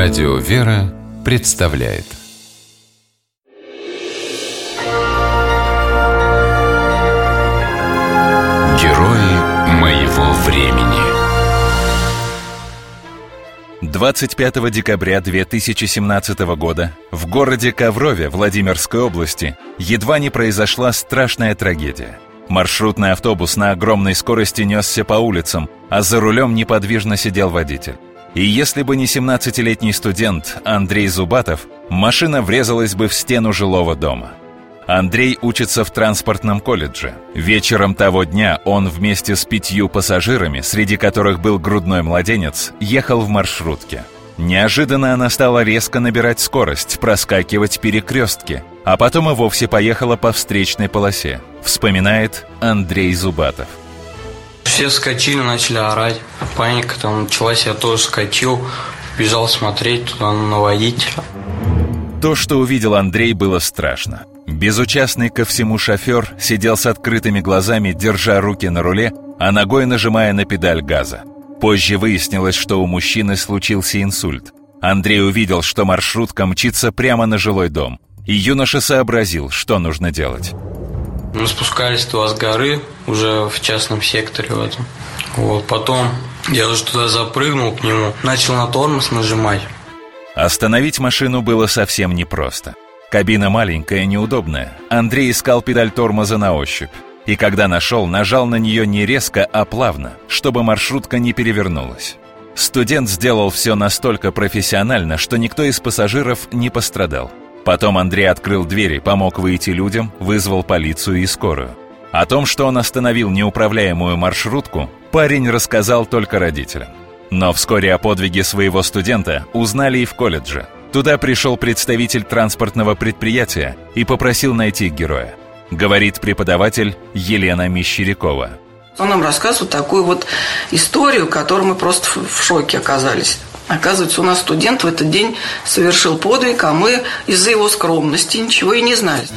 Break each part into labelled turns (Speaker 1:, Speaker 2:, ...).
Speaker 1: Радио «Вера» представляет Герои моего времени
Speaker 2: 25 декабря 2017 года в городе Коврове Владимирской области едва не произошла страшная трагедия. Маршрутный автобус на огромной скорости несся по улицам, а за рулем неподвижно сидел водитель. И если бы не 17-летний студент Андрей Зубатов, машина врезалась бы в стену жилого дома. Андрей учится в транспортном колледже. Вечером того дня он вместе с пятью пассажирами, среди которых был грудной младенец, ехал в маршрутке. Неожиданно она стала резко набирать скорость, проскакивать перекрестки, а потом и вовсе поехала по встречной полосе, вспоминает Андрей Зубатов.
Speaker 3: Все вскочили, начали орать. Паника там началась, я тоже вскочил, бежал смотреть туда на водителя.
Speaker 2: То, что увидел Андрей, было страшно. Безучастный ко всему шофер сидел с открытыми глазами, держа руки на руле, а ногой нажимая на педаль газа. Позже выяснилось, что у мужчины случился инсульт. Андрей увидел, что маршрутка мчится прямо на жилой дом. И юноша сообразил, что нужно делать.
Speaker 3: Мы спускались туда с горы, уже в частном секторе в этом. Вот, потом я уже туда запрыгнул к нему, начал на тормоз нажимать.
Speaker 2: Остановить машину было совсем непросто. Кабина маленькая, неудобная. Андрей искал педаль тормоза на ощупь. И когда нашел, нажал на нее не резко, а плавно, чтобы маршрутка не перевернулась. Студент сделал все настолько профессионально, что никто из пассажиров не пострадал. Потом Андрей открыл двери, помог выйти людям, вызвал полицию и скорую. О том, что он остановил неуправляемую маршрутку, парень рассказал только родителям. Но вскоре о подвиге своего студента узнали и в колледже. Туда пришел представитель транспортного предприятия и попросил найти героя. Говорит преподаватель Елена Мещерякова.
Speaker 4: Он нам рассказывает такую вот историю, которой мы просто в шоке оказались. Оказывается, у нас студент в этот день совершил подвиг, а мы из-за его скромности ничего и не знали.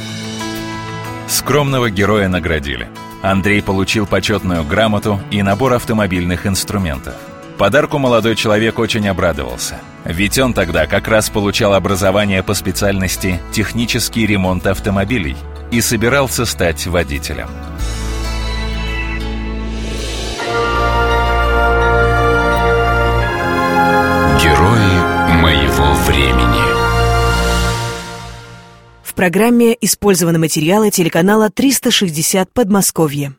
Speaker 2: Скромного героя наградили. Андрей получил почетную грамоту и набор автомобильных инструментов. Подарку молодой человек очень обрадовался. Ведь он тогда как раз получал образование по специальности «Технический ремонт автомобилей» и собирался стать водителем.
Speaker 1: Времени
Speaker 5: В программе использованы материалы телеканала «360 Подмосковье».